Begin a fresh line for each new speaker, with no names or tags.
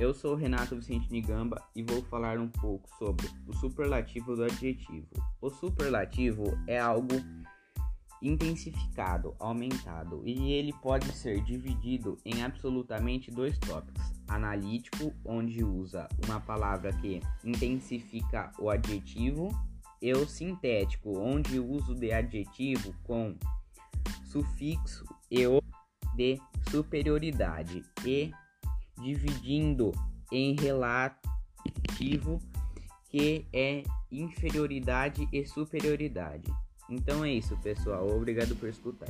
eu sou Renato Vicente Nigamba e vou falar um pouco sobre o superlativo do adjetivo. O superlativo é algo intensificado, aumentado, e ele pode ser dividido em absolutamente dois tópicos: analítico, onde usa uma palavra que intensifica o adjetivo, e o sintético, onde o uso de adjetivo com sufixo e o de superioridade e dividindo em relativo que é inferioridade e superioridade. Então é isso, pessoal. Obrigado por escutar.